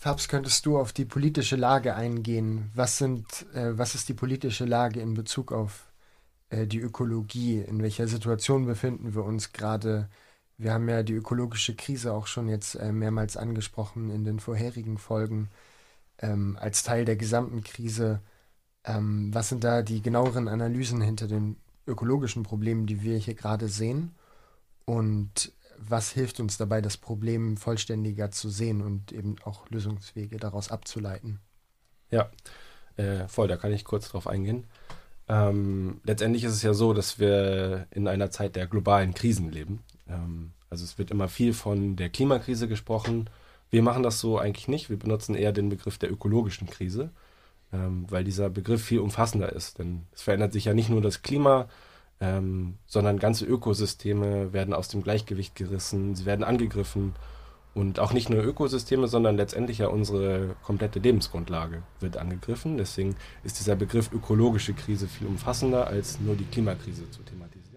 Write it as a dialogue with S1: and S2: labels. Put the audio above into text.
S1: Fabs, könntest du auf die politische Lage eingehen? Was, sind, äh, was ist die politische Lage in Bezug auf äh, die Ökologie? In welcher Situation befinden wir uns gerade? Wir haben ja die ökologische Krise auch schon jetzt äh, mehrmals angesprochen in den vorherigen Folgen ähm, als Teil der gesamten Krise. Ähm, was sind da die genaueren Analysen hinter den ökologischen Problemen, die wir hier gerade sehen? Und was hilft uns dabei, das Problem vollständiger zu sehen und eben auch Lösungswege daraus abzuleiten?
S2: Ja, äh, voll, da kann ich kurz drauf eingehen. Ähm, letztendlich ist es ja so, dass wir in einer Zeit der globalen Krisen leben. Ähm, also es wird immer viel von der Klimakrise gesprochen. Wir machen das so eigentlich nicht. Wir benutzen eher den Begriff der ökologischen Krise, ähm, weil dieser Begriff viel umfassender ist. Denn es verändert sich ja nicht nur das Klima, ähm, sondern ganze Ökosysteme werden aus dem Gleichgewicht gerissen, sie werden angegriffen und auch nicht nur Ökosysteme, sondern letztendlich ja unsere komplette Lebensgrundlage wird angegriffen. Deswegen ist dieser Begriff ökologische Krise viel umfassender als nur die Klimakrise zu thematisieren.